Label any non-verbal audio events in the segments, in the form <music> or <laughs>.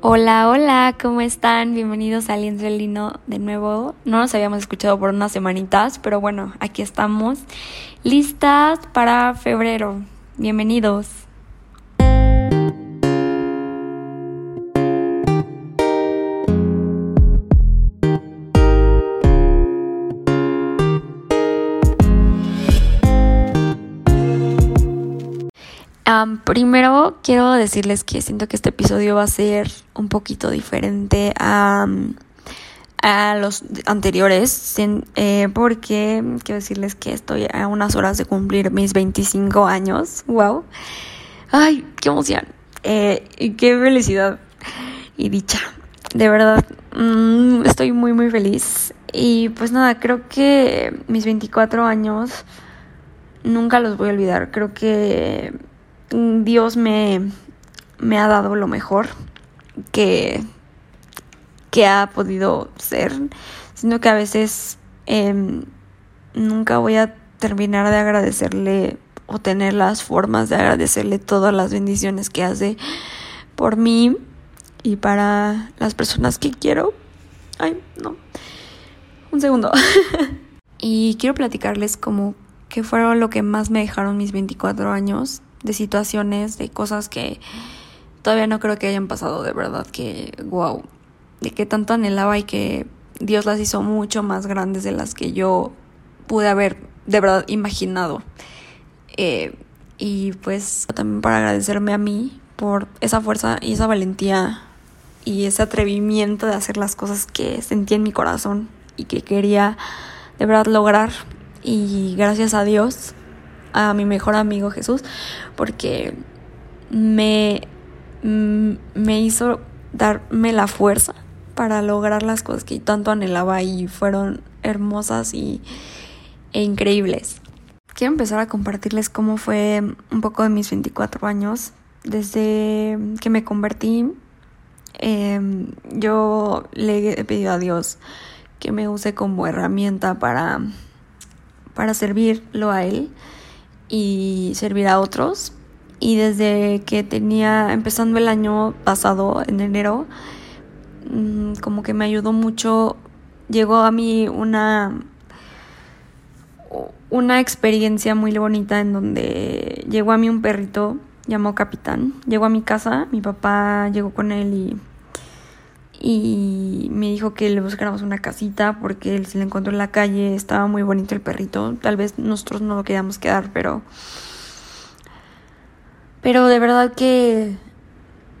Hola, hola, ¿cómo están? Bienvenidos a Aliento Lino de nuevo. No nos habíamos escuchado por unas semanitas, pero bueno, aquí estamos listas para febrero. Bienvenidos. Primero quiero decirles que siento que este episodio va a ser un poquito diferente a, a los anteriores, eh, porque quiero decirles que estoy a unas horas de cumplir mis 25 años. ¡Wow! ¡Ay, qué emoción! Eh, qué felicidad y dicha. De verdad, mm, estoy muy, muy feliz. Y pues nada, creo que mis 24 años nunca los voy a olvidar. Creo que Dios me, me ha dado lo mejor que, que ha podido ser, sino que a veces em, nunca voy a terminar de agradecerle o tener las formas de agradecerle todas las bendiciones que hace por mí y para las personas que quiero. Ay, no. Un segundo. <laughs> y quiero platicarles como que fueron lo que más me dejaron mis 24 años de situaciones, de cosas que todavía no creo que hayan pasado, de verdad, que wow, de que tanto anhelaba y que Dios las hizo mucho más grandes de las que yo pude haber de verdad imaginado. Eh, y pues también para agradecerme a mí por esa fuerza y esa valentía y ese atrevimiento de hacer las cosas que sentí en mi corazón y que quería de verdad lograr. Y gracias a Dios a mi mejor amigo Jesús porque me, mm, me hizo darme la fuerza para lograr las cosas que tanto anhelaba y fueron hermosas y, e increíbles. Quiero empezar a compartirles cómo fue un poco de mis 24 años. Desde que me convertí, em, yo le he pedido a Dios que me use como herramienta para, para servirlo a Él y servir a otros. Y desde que tenía, empezando el año pasado, en enero, mm, como que me ayudó mucho, llegó a mí una, una experiencia muy bonita en donde llegó a mí un perrito llamó Capitán, llegó a mi casa, mi papá llegó con él y y me dijo que le buscáramos una casita porque él se le encontró en la calle, estaba muy bonito el perrito, tal vez nosotros no lo queríamos quedar, pero pero de verdad que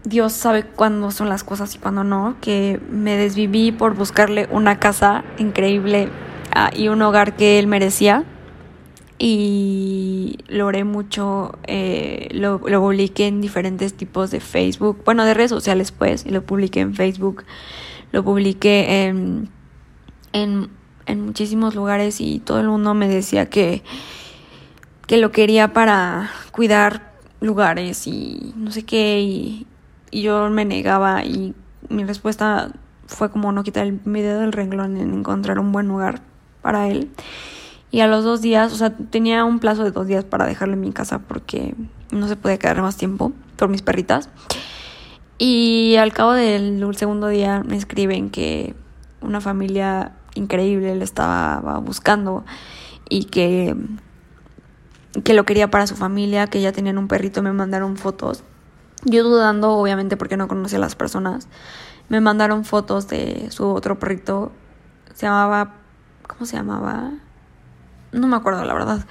Dios sabe cuándo son las cosas y cuándo no, que me desviví por buscarle una casa increíble ah, y un hogar que él merecía y lo oré mucho, eh, lo, lo, publiqué en diferentes tipos de Facebook, bueno, de redes sociales pues, y lo publiqué en Facebook, lo publiqué en, en, en muchísimos lugares y todo el mundo me decía que, que lo quería para cuidar lugares y no sé qué, y, yo me negaba y mi respuesta fue como no quitar mi dedo del renglón en encontrar un buen lugar para él. Y a los dos días, o sea, tenía un plazo de dos días para dejarle en mi casa porque no se podía quedar más tiempo por mis perritas. Y al cabo del segundo día me escriben que una familia increíble le estaba buscando y que, que lo quería para su familia, que ya tenían un perrito, me mandaron fotos. Yo dudando, obviamente, porque no conocía a las personas, me mandaron fotos de su otro perrito. Se llamaba, ¿cómo se llamaba? No me acuerdo la verdad,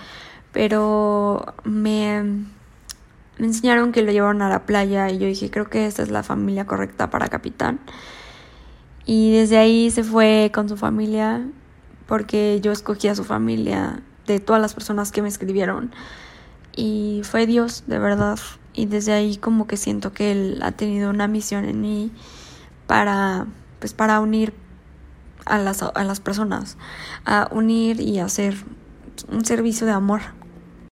pero me, enseñaron que lo llevaron a la playa y yo dije, creo que esta es la familia correcta para capitán. Y desde ahí se fue con su familia porque yo escogí a su familia de todas las personas que me escribieron. Y fue Dios, de verdad. Y desde ahí como que siento que Él ha tenido una misión en mí para, pues para unir a las, a las personas, a unir y hacer un servicio de amor.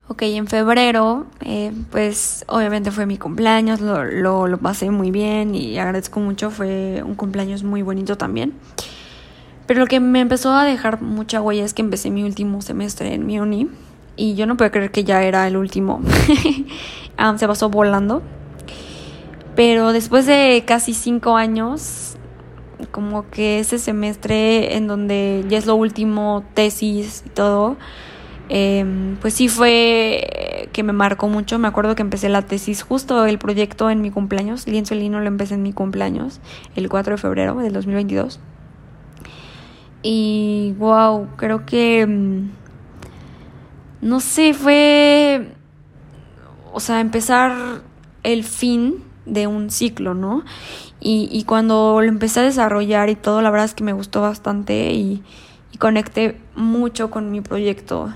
Ok, en febrero, eh, pues obviamente fue mi cumpleaños, lo, lo, lo, pasé muy bien y agradezco mucho, fue un cumpleaños muy bonito también. Pero lo que me empezó a dejar mucha huella es que empecé mi último semestre en mi uni y yo no puedo creer que ya era el último. <laughs> Ah, se pasó volando. Pero después de casi cinco años, como que ese semestre en donde ya es lo último, tesis y todo, em, pues sí fue que me marcó mucho. Me acuerdo que empecé la tesis justo el proyecto en mi cumpleaños. Lienzo Lino lo empecé en mi cumpleaños, el 4 de febrero del 2022. Y wow, creo que... Em, no sé, fue... O sea, empezar el fin de un ciclo, ¿no? Y, y, cuando lo empecé a desarrollar y todo, la verdad es que me gustó bastante y, y conecté mucho con mi proyecto.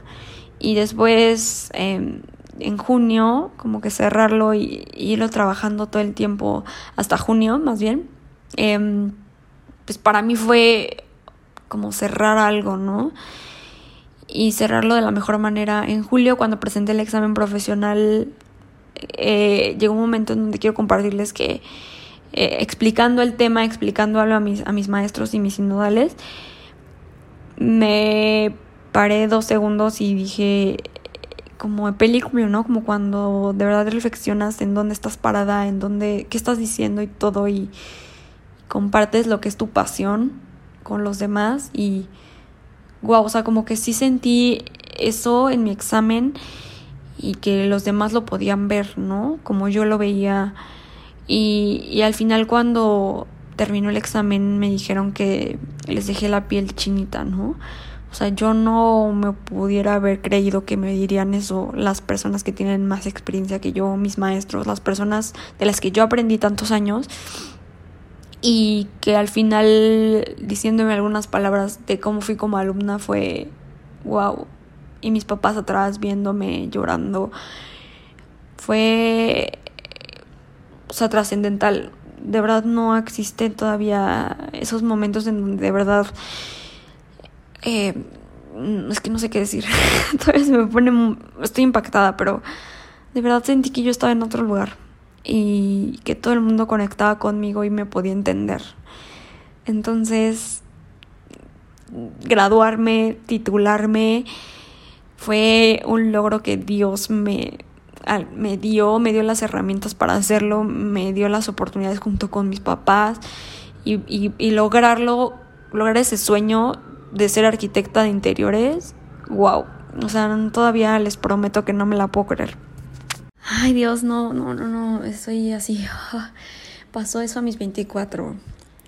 Y después, em, en junio, como que cerrarlo y, irlo trabajando todo el tiempo, hasta junio más bien, em, pues para mí fue como cerrar algo, ¿no? Y cerrarlo de la mejor manera. En julio, cuando presenté el examen profesional, eh, llegó un momento en donde quiero compartirles que eh, explicando el tema, explicándolo a mis, a mis maestros y mis sinodales, me paré dos segundos y dije, como en película, ¿no? Como cuando de verdad reflexionas en dónde estás parada, en dónde, qué estás diciendo y todo, y compartes lo que es tu pasión con los demás. Y, wow, o sea, como que sí sentí eso en mi examen y que los demás lo podían ver, ¿no? Como yo lo veía. Y, y al final cuando terminó el examen me dijeron que les dejé la piel chinita, ¿no? O sea, yo no me pudiera haber creído que me dirían eso las personas que tienen más experiencia que yo, mis maestros, las personas de las que yo aprendí tantos años y que al final diciéndome algunas palabras de cómo fui como alumna fue wow, y mis papás atrás viéndome llorando. Fue, o sea, trascendental. De verdad no existen todavía esos momentos en donde de verdad... Eh, es que no sé qué decir. <laughs> Todavía se me pone... Estoy impactada, pero de verdad sentí que yo estaba en otro lugar y que todo el mundo conectaba conmigo y me podía entender. Entonces, graduarme, titularme, fue un logro que Dios me, me dio, me dio las herramientas para hacerlo, me dio las oportunidades junto con mis papás y, y, lograrlo, lograr ese sueño de ser arquitecta de interiores, wow. O sea, todavía les prometo que no me la puedo creer. Ay Dios, no, no, no, no, estoy así. Pasó eso a mis 24.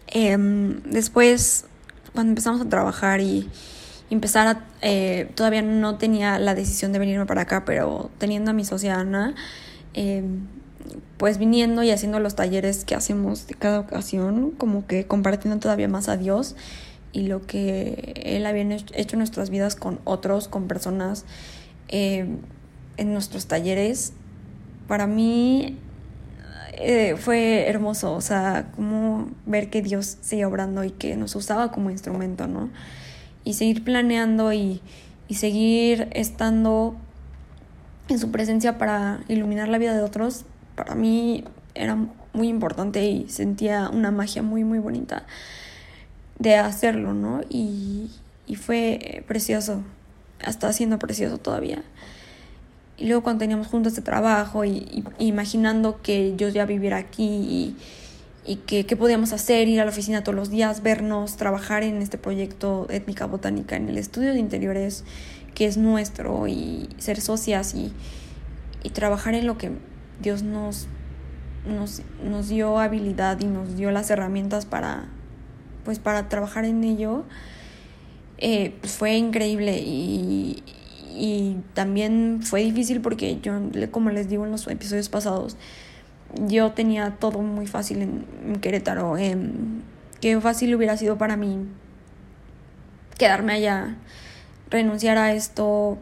Em, después, cuando empezamos a trabajar y empezar a, eh, todavía no tenía la decisión de venirme para acá, pero teniendo a mi socia Ana, em, pues viniendo y haciendo los talleres que hacemos de cada ocasión, como que compartiendo todavía más a Dios y lo que Él había hecho en nuestras vidas con otros, con personas em, en nuestros talleres, para mí eh, fue hermoso, o sea, como ver que Dios sigue obrando y que nos usaba como instrumento, ¿no? Y seguir planeando y, y seguir estando en su presencia para iluminar la vida de otros, para mí era muy importante y sentía una magia muy, muy bonita de hacerlo, ¿no? Y, y fue precioso, está siendo precioso todavía. Y luego cuando teníamos juntos este trabajo y, y, imaginando que yo ya viviera aquí y y que qué podíamos hacer, ir a la oficina todos los días, vernos, trabajar en este proyecto étnica botánica en el estudio de interiores que es nuestro y ser socias y, y trabajar en lo que Dios nos, nos, nos, dio habilidad y nos dio las herramientas para, pues para trabajar en ello, eh, pues fue increíble. Y, y también fue difícil porque yo, como les digo en los episodios pasados, yo tenía todo muy fácil en, Querétaro. Eh, qué fácil hubiera sido para mí quedarme allá, renunciar a esto.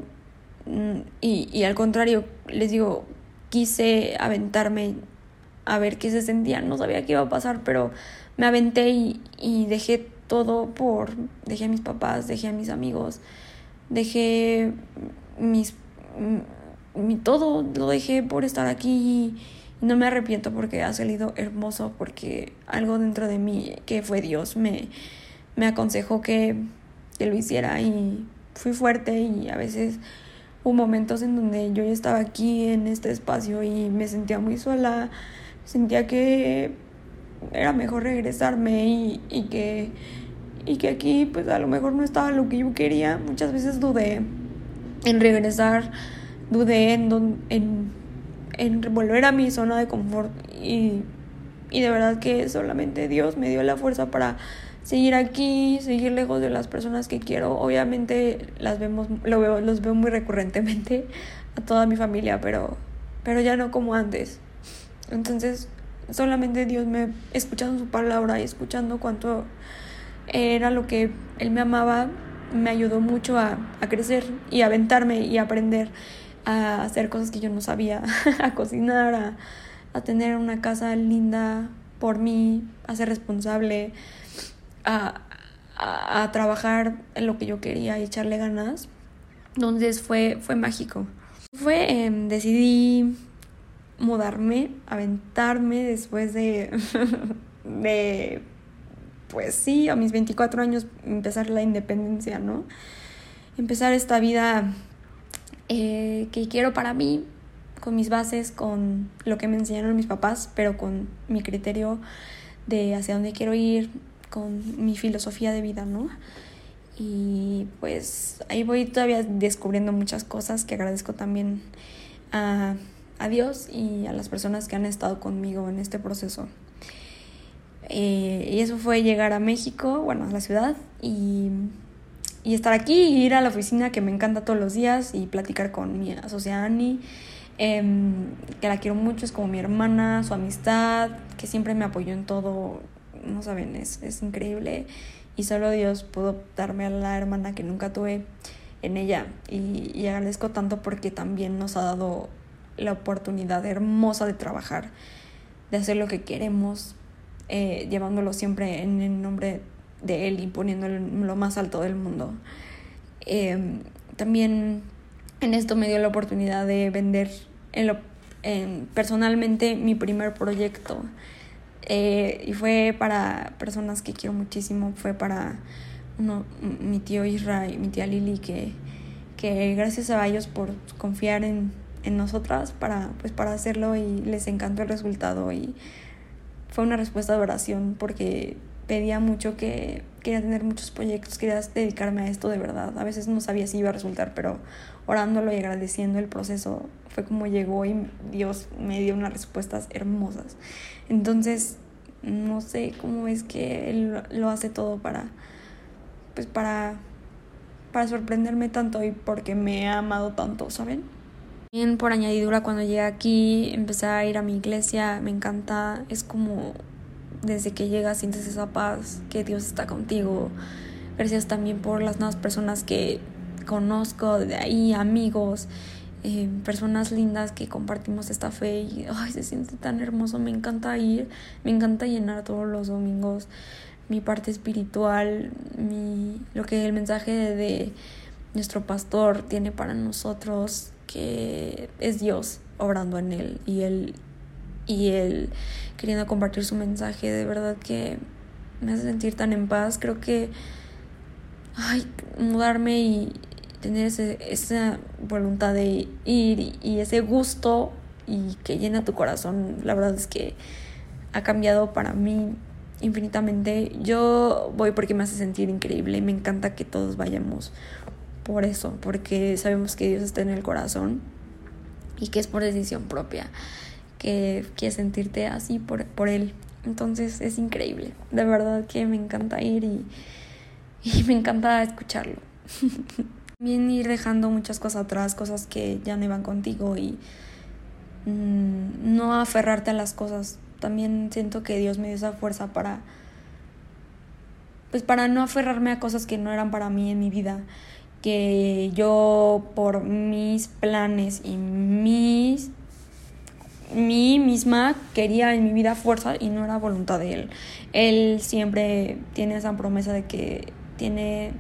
Mm, y, y al contrario, les digo, quise aventarme a ver qué se sentía. No sabía qué iba a pasar, pero me aventé y, y dejé todo por. Dejé a mis papás, dejé a mis amigos, dejé mis. Mi, todo lo dejé por estar aquí no me arrepiento porque ha salido hermoso, porque algo dentro de mí, que fue Dios, me, me aconsejó que, que lo hiciera y fui fuerte y a veces hubo momentos en donde yo ya estaba aquí en este espacio y me sentía muy sola, sentía que era mejor regresarme y, y que y que aquí pues a lo mejor no estaba lo que yo quería. Muchas veces dudé en regresar, dudé en, en, en volver a mi zona de confort y, y de verdad que solamente Dios me dio la fuerza para seguir aquí, seguir lejos de las personas que quiero. Obviamente las vemos, lo veo, los veo muy recurrentemente a toda mi familia, pero, pero ya no como antes. Entonces, solamente Dios me, escuchando su palabra y escuchando cuánto era lo que él me amaba, me ayudó mucho a, crecer y a aventarme y a aprender a hacer cosas que yo no sabía, <laughs> a cocinar, a, a tener una casa linda por mí, a ser responsable, a, a, trabajar en lo que yo quería y echarle ganas. Entonces fue, fue mágico. Fue, em, decidí mudarme, aventarme después de, <laughs> de pues sí, a mis 24 años empezar la independencia, ¿no? Empezar esta vida eh, que quiero para mí, con mis bases, con lo que me enseñaron mis papás, pero con mi criterio de hacia dónde quiero ir, con mi filosofía de vida, ¿no? Y pues ahí voy todavía descubriendo muchas cosas que agradezco también a, a Dios y a las personas que han estado conmigo en este proceso. Eh, y eso fue llegar a México, bueno, a la ciudad, y, y, estar aquí y ir a la oficina que me encanta todos los días y platicar con mi socia Annie, em, que la quiero mucho, es como mi hermana, su amistad, que siempre me apoyó en todo, no saben, es, es increíble. Y solo Dios pudo darme a la hermana que nunca tuve en ella. Y, y agradezco tanto porque también nos ha dado la oportunidad hermosa de trabajar, de hacer lo que queremos, eh, llevándolo siempre en el nombre de Él y poniéndolo lo más alto del mundo. Em, también en esto me dio la oportunidad de vender en lo, personalmente mi primer proyecto. Eh, y fue para personas que quiero muchísimo, fue para uno, mi tío Isra y mi tía Lili, que, que gracias a ellos por confiar en, en nosotras para, pues, para hacerlo y les encantó el resultado y fue una respuesta de oración porque pedía mucho que quería tener muchos proyectos, quería dedicarme a esto de verdad. A veces no sabía si iba a resultar, pero orándolo y agradeciendo el proceso fue como llegó y Dios me dio unas respuestas hermosas. Entonces, no sé cómo es que Él lo hace todo para, pues para, para sorprenderme tanto y porque me ha amado tanto, ¿saben? Bien, por añadidura, cuando llegué aquí, empecé a ir a mi iglesia, me encanta, es como desde que llegas sientes esa paz, que Dios está contigo. Gracias también por las nuevas personas que conozco de ahí, amigos, eh, personas lindas que compartimos esta fe y ay, se siente tan hermoso, me encanta ir, me encanta llenar todos los domingos mi parte espiritual, mi, lo que el mensaje de nuestro pastor tiene para nosotros que es Dios obrando en él y él y él queriendo compartir su mensaje de verdad que me hace sentir tan en paz. Creo que ay mudarme y tener ese, esa voluntad de ir y, ese gusto y que llena tu corazón la verdad es que ha cambiado para mí infinitamente. Yo voy porque me hace sentir increíble y me encanta que todos vayamos por eso, porque sabemos que Dios está en el corazón y que es por decisión propia, que quieres sentirte así por, por Él. Entonces es increíble, de verdad que me encanta ir y, y me encanta escucharlo. <laughs> También ir dejando muchas cosas atrás, cosas que ya no iban contigo y mm, no aferrarte a las cosas. También siento que Dios me dio esa fuerza para pues para no aferrarme a cosas que no eran para mí en mi vida que yo por mis planes y mis mí misma quería en mi vida fuerza y no era voluntad de él. Él siempre tiene esa promesa de que tiene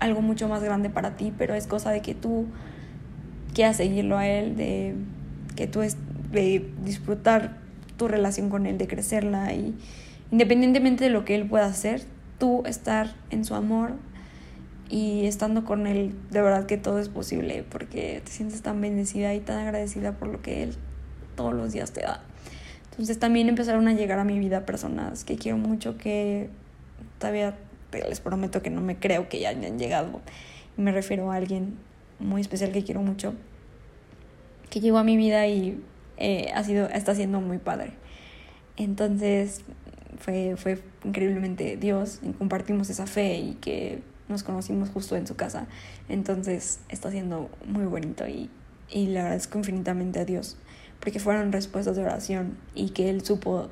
algo mucho más grande para ti, pero es cosa de que tú quieras seguirlo a él, de que tú es, de disfrutar tu relación con él, de crecerla y independientemente de lo que él pueda hacer, tú estar en su amor, y estando con él, de verdad que todo es posible porque te sientes tan bendecida y tan agradecida por lo que él todos los días te da. Entonces también empezaron a llegar a mi vida personas que quiero mucho, que todavía les prometo que no me creo que ya hayan llegado. Me refiero a alguien muy especial que quiero mucho, que llegó a mi vida y eh, ha sido, está siendo muy padre. Entonces fue, fue increíblemente Dios, compartimos esa fe y que nos conocimos justo en su casa. Entonces está siendo muy bonito y, y le agradezco infinitamente a Dios porque fueron respuestas de oración y que Él supo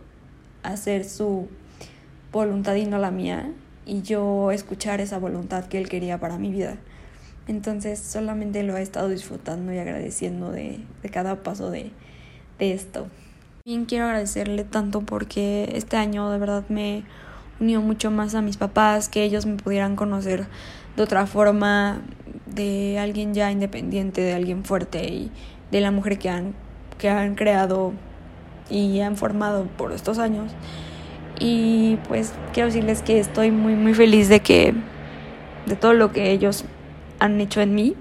hacer su voluntad y no la mía y yo escuchar esa voluntad que Él quería para mi vida. Entonces solamente lo he estado disfrutando y agradeciendo de, de cada paso de, de esto. Bien quiero agradecerle tanto porque este año de verdad me unió mucho más a mis papás, que ellos me pudieran conocer de otra forma, de alguien ya independiente, de alguien fuerte y de la mujer que han, que han creado y han formado por estos años. Y pues quiero decirles que estoy muy muy feliz de que de todo lo que ellos han hecho en mí,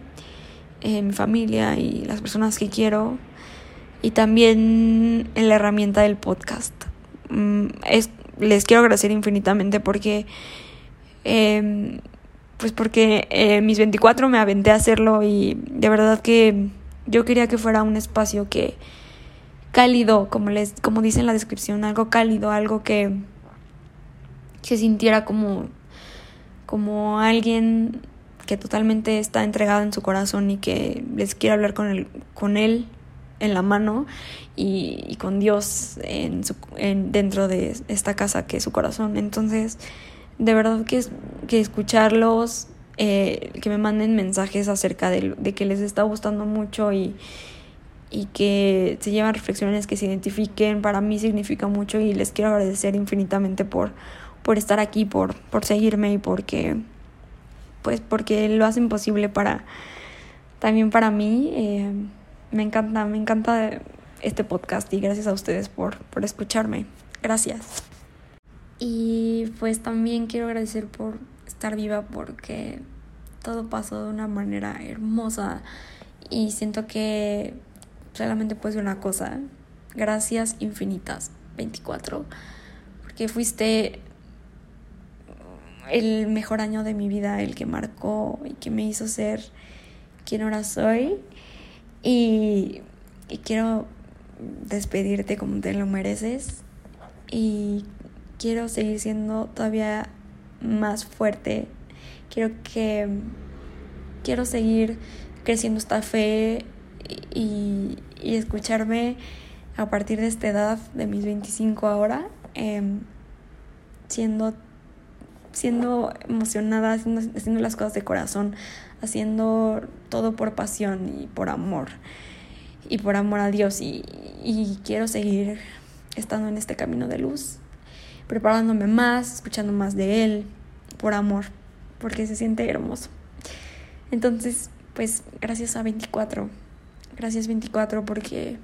en mi familia y las personas que quiero y también en la herramienta del podcast. Mm, es, les quiero agradecer infinitamente porque eh, pues porque eh, mis 24 me aventé a hacerlo y de verdad que yo quería que fuera un espacio que cálido, como les como dice en la descripción, algo cálido, algo que se sintiera como como alguien que totalmente está entregado en su corazón y que les quiere hablar con él, con él en la mano y, con Dios en su, en, dentro de esta casa que es su corazón. Entonces, de verdad que, que escucharlos, eh, que me manden mensajes acerca de, de, que les está gustando mucho y, y que se llevan reflexiones que se identifiquen, para mí significa mucho y les quiero agradecer infinitamente por, por estar aquí, por, por seguirme y porque pues porque lo hacen posible para también para mí. Eh, me encanta, me encanta este podcast y gracias a ustedes por, por escucharme. Gracias. Y pues también quiero agradecer por estar viva porque todo pasó de una manera hermosa y siento que solamente puedo decir una cosa. Gracias infinitas 24 porque fuiste el mejor año de mi vida, el que marcó y que me hizo ser quien ahora soy. Y quiero despedirte como te lo mereces. Y quiero seguir siendo todavía más fuerte. Quiero que quiero seguir creciendo esta fe y, y escucharme a partir de esta edad, de mis 25 ahora, em, siendo, siendo emocionada, haciendo, haciendo las cosas de corazón, haciendo todo por pasión y por amor y por amor a Dios y, y quiero seguir estando en este camino de luz, preparándome más, escuchando más de Él, por amor, porque se siente hermoso. Entonces, pues gracias a 24, gracias 24 porque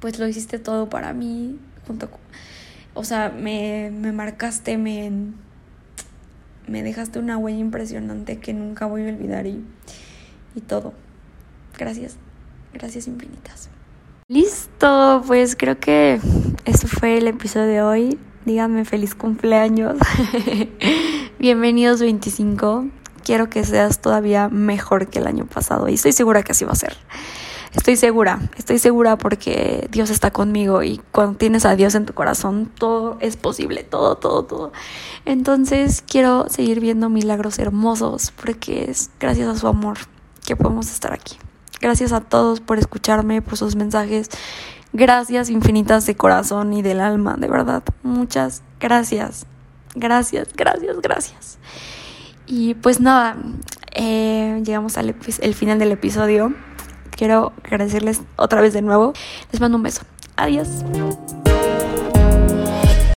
pues lo hiciste todo para mí, junto o sea, me, me marcaste, me me dejaste una huella impresionante que nunca voy a olvidar y, y todo. Gracias, gracias infinitas. Listo, pues creo que eso fue el episodio de hoy. Díganme feliz cumpleaños. <laughs> Bienvenidos 25. Quiero que seas todavía mejor que el año pasado y estoy segura que así va a ser. Estoy segura, estoy segura porque Dios está conmigo y cuando tienes a Dios en tu corazón, todo es posible, todo, todo, todo. Entonces quiero seguir viendo milagros hermosos porque es gracias a su amor que podemos estar aquí. Gracias a todos por escucharme, por sus mensajes. Gracias infinitas de corazón y del alma, de verdad. Muchas gracias. Gracias, gracias, gracias. Y pues nada, eh, llegamos al final del episodio quiero agradecerles otra vez de nuevo. Les mando un beso. Adiós.